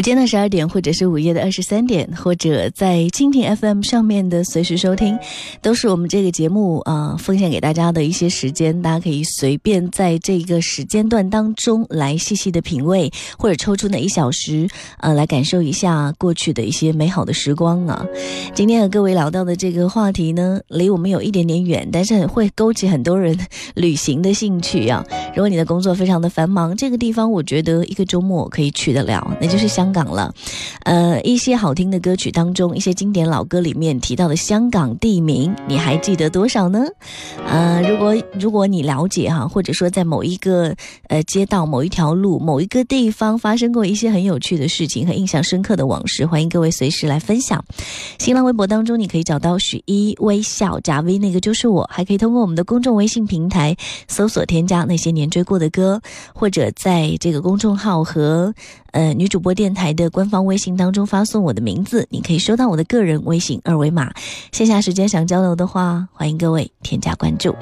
午间的十二点，或者是午夜的二十三点，或者在蜻蜓 FM 上面的随时收听，都是我们这个节目啊奉献给大家的一些时间。大家可以随便在这个时间段当中来细细的品味，或者抽出那一小时，呃，来感受一下过去的一些美好的时光啊。今天和各位聊到的这个话题呢，离我们有一点点远，但是会勾起很多人旅行的兴趣啊。如果你的工作非常的繁忙，这个地方我觉得一个周末可以去得了，那就是香港了，呃，一些好听的歌曲当中，一些经典老歌里面提到的香港地名，你还记得多少呢？呃，如果如果你了解哈，或者说在某一个呃街道、某一条路、某一个地方发生过一些很有趣的事情和印象深刻的往事，欢迎各位随时来分享。新浪微博当中你可以找到许一微笑加 V，那个就是我，还可以通过我们的公众微信平台搜索添加那些年追过的歌，或者在这个公众号和。呃，女主播电台的官方微信当中发送我的名字，你可以收到我的个人微信二维码。线下时间想交流的话，欢迎各位添加关注。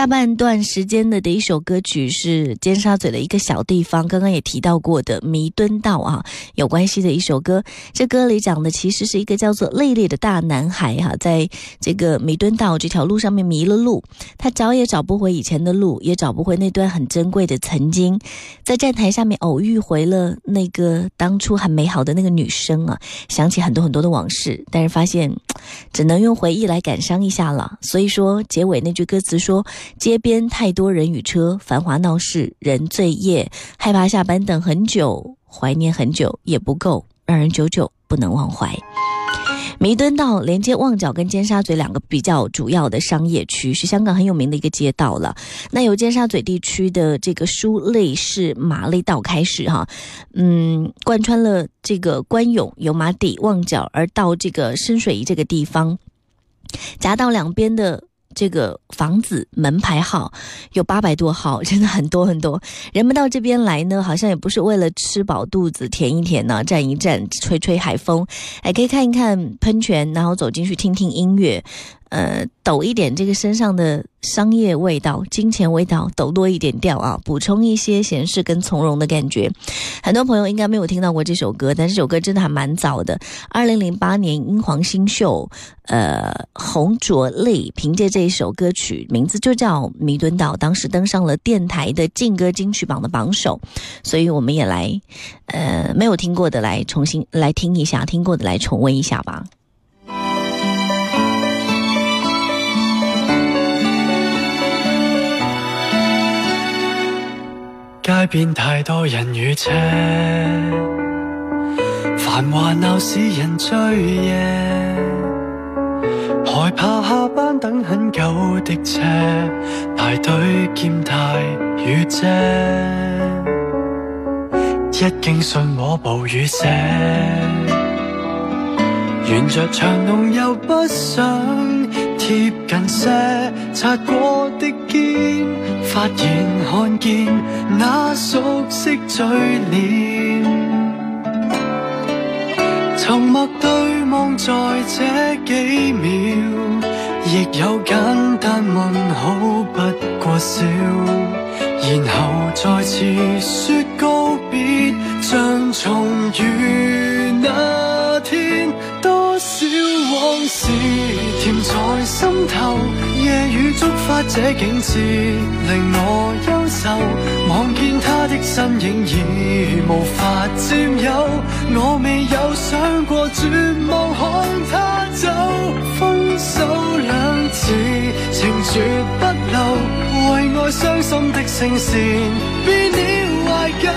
下半段时间的的一首歌曲是尖沙咀的一个小地方，刚刚也提到过的弥敦道啊，有关系的一首歌。这歌里讲的其实是一个叫做泪泪的大男孩哈，在这个弥敦道这条路上面迷了路，他找也找不回以前的路，也找不回那段很珍贵的曾经。在站台上面偶遇回了那个当初很美好的那个女生啊，想起很多很多的往事，但是发现只能用回忆来感伤一下了。所以说结尾那句歌词说。街边太多人与车，繁华闹市人醉夜，害怕下班等很久，怀念很久也不够，让人久久不能忘怀。弥敦道连接旺角跟尖沙咀两个比较主要的商业区，是香港很有名的一个街道了。那由尖沙咀地区的这个书类市马类道开始哈，嗯，贯穿了这个官涌、油麻地、旺角，而到这个深水埗这个地方，夹道两边的。这个房子门牌号有八百多号，真的很多很多。人们到这边来呢，好像也不是为了吃饱肚子、填一填呢，站一站、吹吹海风，还可以看一看喷泉，然后走进去听听音乐。呃，抖一点这个身上的商业味道、金钱味道，抖多一点调啊，补充一些闲适跟从容的感觉。很多朋友应该没有听到过这首歌，但这首歌真的还蛮早的。二零零八年，英皇新秀，呃，洪卓立凭借这一首歌曲，名字就叫《弥敦道》，当时登上了电台的劲歌金曲榜的榜首。所以我们也来，呃，没有听过的来重新来听一下，听过的来重温一下吧。街边太多人与车，繁华闹市人醉夜，害怕下班等很久的车，排队兼太雨遮，一经信和暴雨写，沿着长龙又不想。贴近些，擦过的肩，发现看见那熟悉嘴脸。沉默对望在这几秒，亦有简单问好不过笑，然后再次说告别，像重遇那天，多少往事。甜在心头，夜雨触发这景致，令我忧愁。望见他的身影已无法占有，我未有想过绝望看他走。分手两字，情绝不留，为爱伤心的声线变了怀旧，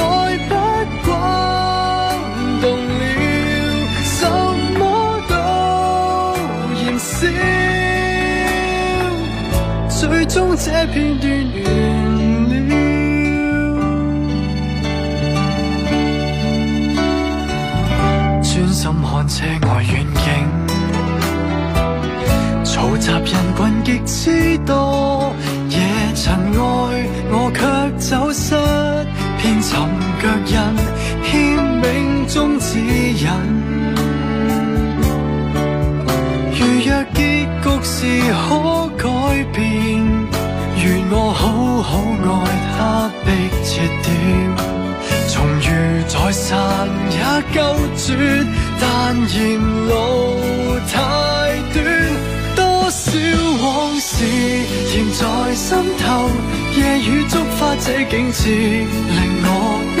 爱不惯最终这片段完了。专心看车外远景，嘈杂人群极之多，夜尘外我却走失，偏寻脚印，欠命中指引。如若结局是可改变，我好好爱他，的切点。重遇再散也够绝，但沿路太短，多少往事甜在心头。夜雨触发这景致，令我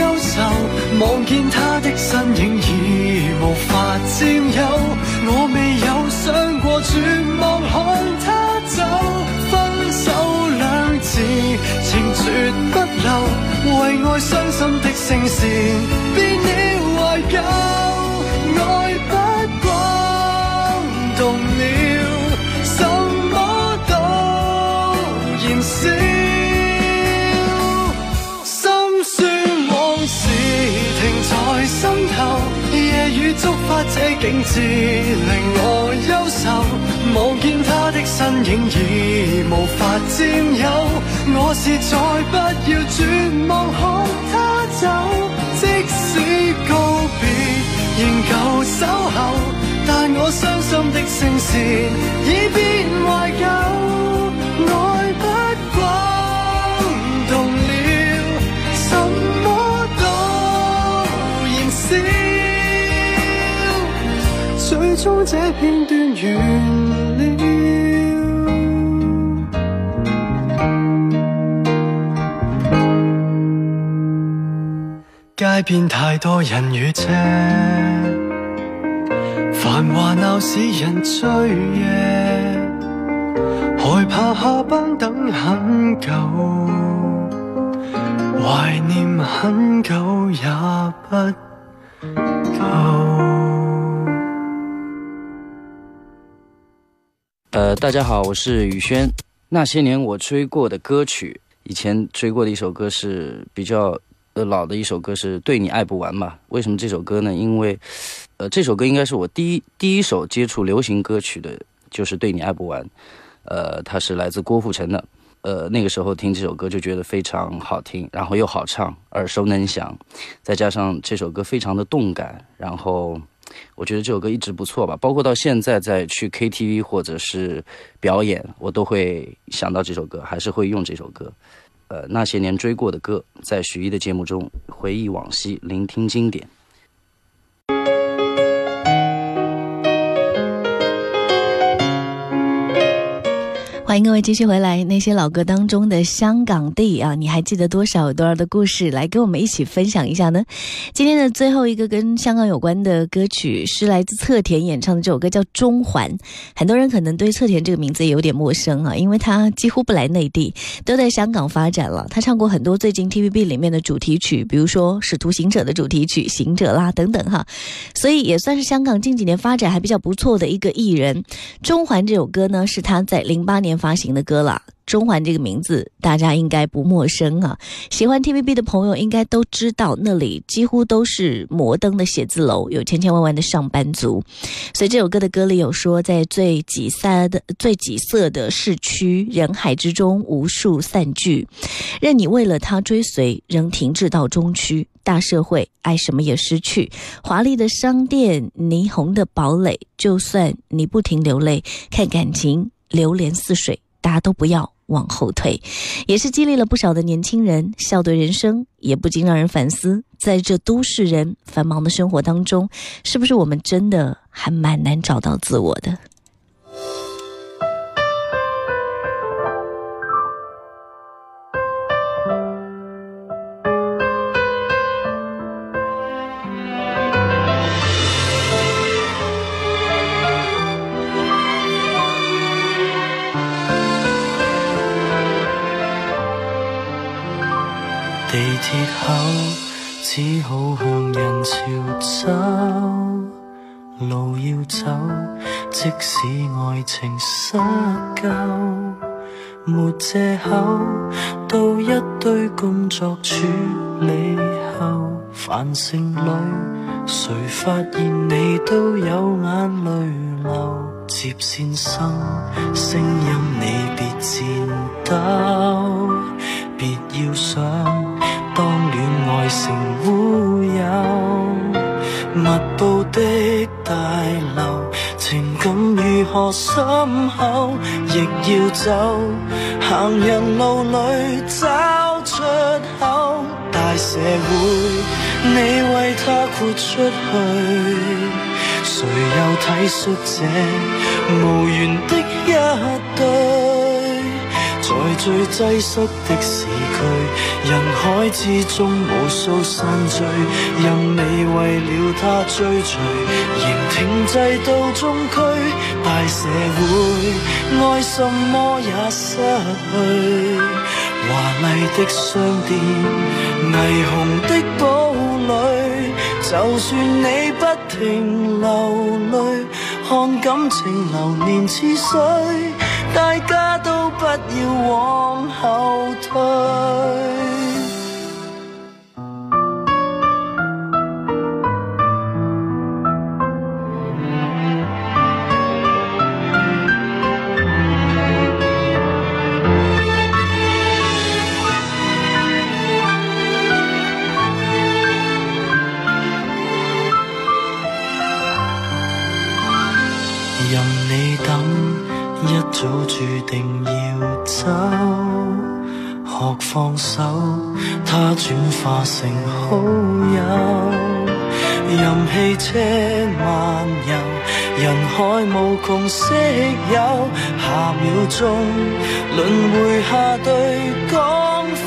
忧愁。望见他的身影已无法占有，我未有想过绝望看他走。情绝不留。为爱伤心的声线变了怀旧，爱不光动了，触发这景致，令我忧愁。望见他的身影已无法占有。我是再不要绝望看他走，即使告别仍旧守候，但我伤心的声线已变怀旧，燃烧，最终这片段完了。街边太多人与车，繁华闹市人醉夜，害怕下班等很久，怀念很久也不够。呃，大家好，我是宇轩。那些年我追过的歌曲，以前追过的一首歌是比较。呃，老的一首歌是对你爱不完嘛？为什么这首歌呢？因为，呃，这首歌应该是我第一第一首接触流行歌曲的，就是对你爱不完。呃，它是来自郭富城的。呃，那个时候听这首歌就觉得非常好听，然后又好唱，耳熟能详，再加上这首歌非常的动感，然后我觉得这首歌一直不错吧。包括到现在在去 KTV 或者是表演，我都会想到这首歌，还是会用这首歌。呃，那些年追过的歌，在许一的节目中回忆往昔，聆听经典。欢迎各位继续回来。那些老歌当中的香港地啊，你还记得多少有多少的故事？来跟我们一起分享一下呢？今天的最后一个跟香港有关的歌曲是来自侧田演唱的这首歌，叫《中环》。很多人可能对侧田这个名字有点陌生啊，因为他几乎不来内地，都在香港发展了。他唱过很多最近 TVB 里面的主题曲，比如说《使徒行者》的主题曲《行者》啦等等哈，所以也算是香港近几年发展还比较不错的一个艺人。《中环》这首歌呢，是他在零八年。发行的歌了，中环这个名字大家应该不陌生啊。喜欢 TVB 的朋友应该都知道，那里几乎都是摩登的写字楼，有千千万万的上班族。所以这首歌的歌里有说，在最挤塞的、最挤塞的市区人海之中，无数散聚，任你为了他追随，仍停滞到中区。大社会，爱什么也失去。华丽的商店，霓虹的堡垒，就算你不停流泪，看感情。流连似水，大家都不要往后退，也是激励了不少的年轻人笑对人生，也不禁让人反思，在这都市人繁忙的生活当中，是不是我们真的还蛮难找到自我的。只好向人潮走，路要走，即使爱情失救，没借口。到一堆工作处理后，繁盛里，谁发现你都有眼泪流？接线生，声音你别颤抖，别要想。成乌有，密布的大楼，情感如何深厚，亦要走。行人路里找出口，大社会你为他豁出去，谁又体恤这无缘的一对？最挤塞的市区，人海之中无数散聚，任你为了他追随，仍停滞到中区。大社会，爱什么也失去，华丽的商店，霓虹的堡垒，就算你不停流泪，看感情流年似水，大家都。不要往后退。任你等，一早注定。学放手，他转化成好友。任汽车漫游，人海无穷色友。下秒钟，轮回下对讲分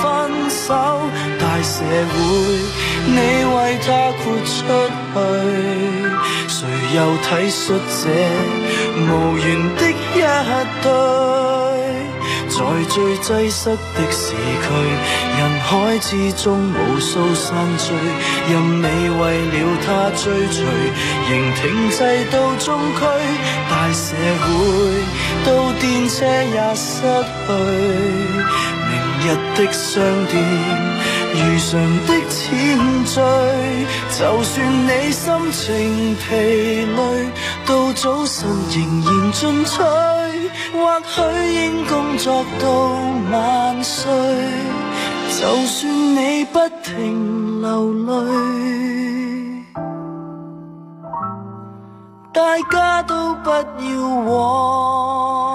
手。大社会，你为他豁出去，谁又体恤这无缘的一对？在最挤塞的市区，人海之中无数散聚，任你为了他追随，仍停滞到中区。大社会，到电车也失去，明日的商店。如常的前序，就算你心情疲累，到早晨仍然进取。或许应工作到万岁，就算你不停流泪，大家都不要往。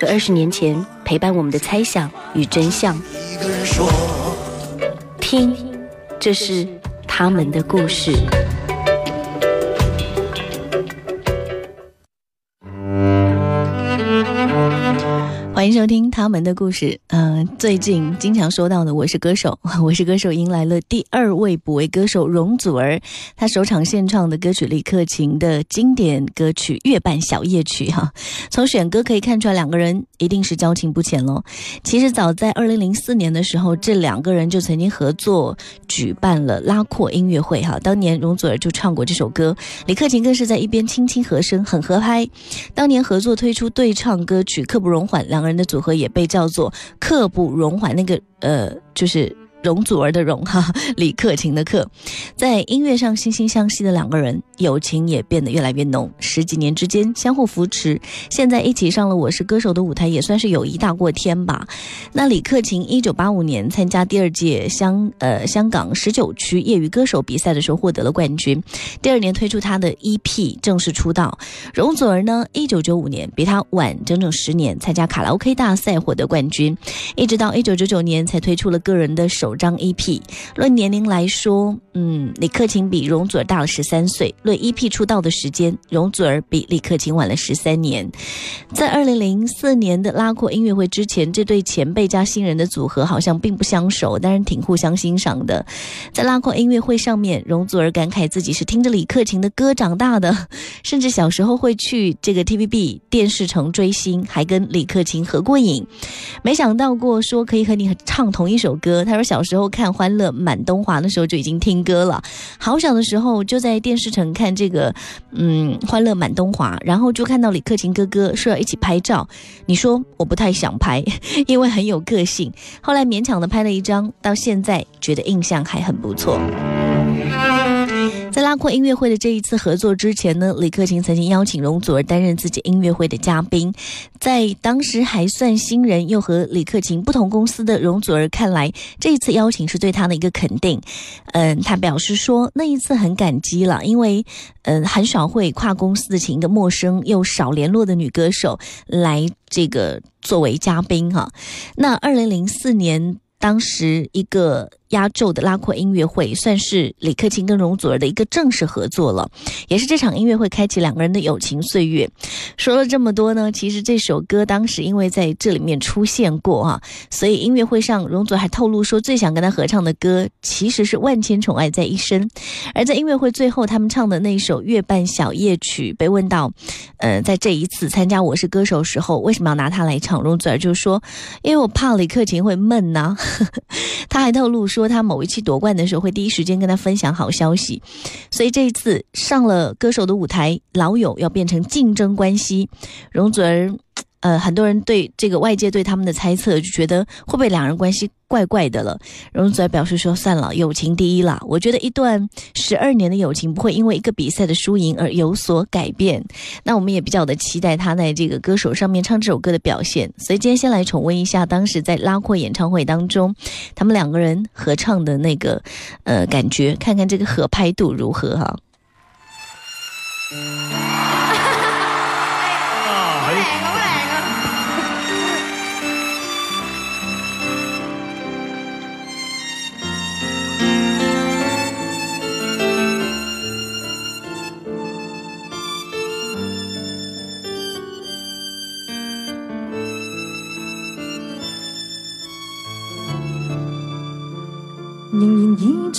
和二十年前陪伴我们的猜想与真相。听，这是他们的故事。迎收听他们的故事。嗯，最近经常说到的《我是歌手》，《我是歌手》迎来了第二位补位歌手容祖儿，她首场献唱的歌曲李克勤的经典歌曲《月半小夜曲》哈。从选歌可以看出来，两个人一定是交情不浅喽。其实早在二零零四年的时候，这两个人就曾经合作举办了拉阔音乐会哈。当年容祖儿就唱过这首歌，李克勤更是在一边轻轻和声，很合拍。当年合作推出对唱歌曲《刻不容缓》，两个人的组合也被叫做“刻不容缓”。那个呃，就是。容祖儿的容哈，李克勤的克，在音乐上惺惺相惜的两个人，友情也变得越来越浓。十几年之间相互扶持，现在一起上了《我是歌手》的舞台，也算是友谊大过天吧。那李克勤一九八五年参加第二届香呃香港十九区业余歌手比赛的时候获得了冠军，第二年推出他的 EP 正式出道。容祖儿呢，一九九五年比他晚整整十年参加卡拉 OK 大赛获得冠军，一直到一九九九年才推出了个人的首。首张 A P，论年龄来说，嗯，李克勤比容祖儿大了十三岁。论 EP 出道的时间，容祖儿比李克勤晚了十三年。在二零零四年的拉阔音乐会之前，这对前辈加新人的组合好像并不相熟，但是挺互相欣赏的。在拉阔音乐会上面，容祖儿感慨自己是听着李克勤的歌长大的，甚至小时候会去这个 TVB 电视城追星，还跟李克勤合过影。没想到过说可以和你唱同一首歌。他说小。时候看《欢乐满东华》的时候就已经听歌了，好小的时候就在电视城看这个，嗯，《欢乐满东华》，然后就看到李克勤哥哥说要一起拍照，你说我不太想拍，因为很有个性，后来勉强的拍了一张，到现在觉得印象还很不错。在拉阔音乐会的这一次合作之前呢，李克勤曾经邀请容祖儿担任自己音乐会的嘉宾。在当时还算新人又和李克勤不同公司的容祖儿看来，这一次邀请是对他的一个肯定。嗯，他表示说那一次很感激了，因为嗯很少会跨公司的请一个陌生又少联络的女歌手来这个作为嘉宾哈。那二零零四年。当时一个压轴的拉阔音乐会，算是李克勤跟容祖儿的一个正式合作了，也是这场音乐会开启两个人的友情岁月。说了这么多呢，其实这首歌当时因为在这里面出现过哈，所以音乐会上容祖儿还透露说，最想跟他合唱的歌其实是《万千宠爱在一身》。而在音乐会最后，他们唱的那首《月半小夜曲》被问到，呃，在这一次参加《我是歌手》时候，为什么要拿它来唱？容祖儿就说，因为我怕李克勤会闷呐。他还透露说，说他某一期夺冠的时候会第一时间跟他分享好消息，所以这一次上了歌手的舞台，老友要变成竞争关系，容祖儿。呃，很多人对这个外界对他们的猜测，就觉得会不会两人关系怪怪的了？容祖儿表示说：“算了，友情第一啦。我觉得一段十二年的友情不会因为一个比赛的输赢而有所改变。那我们也比较的期待他在这个歌手上面唱这首歌的表现。所以今天先来重温一下当时在拉阔演唱会当中，他们两个人合唱的那个呃感觉，看看这个合拍度如何哈。”仍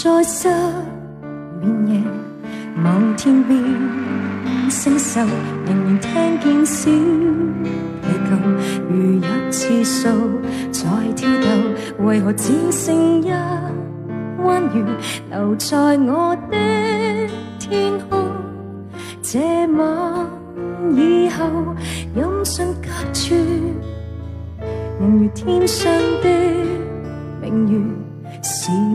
然倚在失眠夜，望天边星宿，仍然听见小地球如有次数在跳动，为何只剩一弯月留在我的天空？这晚以后，音讯隔绝，人如天上的。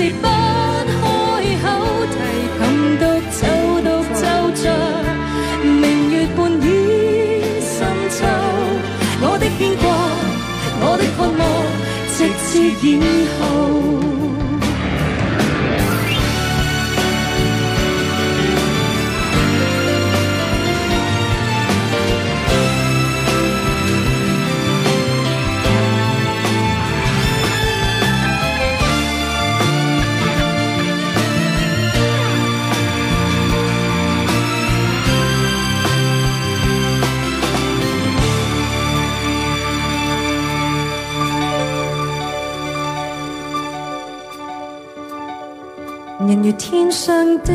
是不开口，提琴独奏独奏着，明月半倚深秋。我的牵挂，我的渴望，直至以后。人如天上的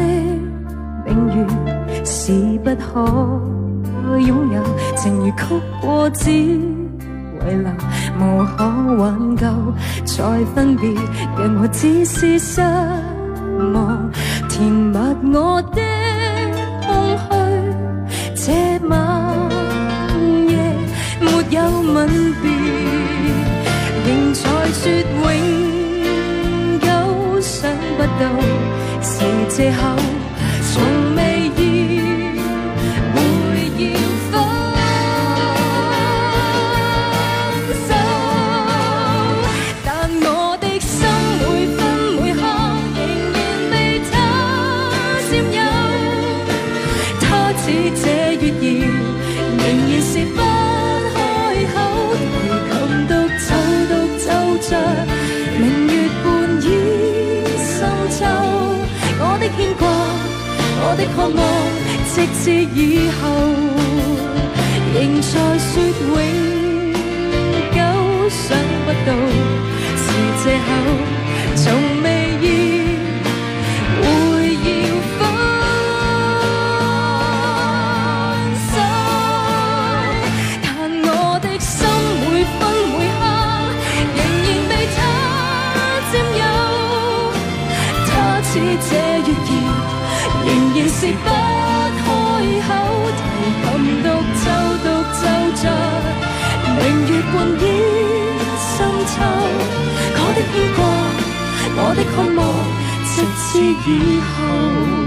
明月，是不可拥有；情如曲过只遗留，无可挽救。再分别，人和只是失望，填密我的空虚，这晚夜没有吻别，到是借口，直至以后，仍在说永久，想不到是借口，我的，渴望，直至以后。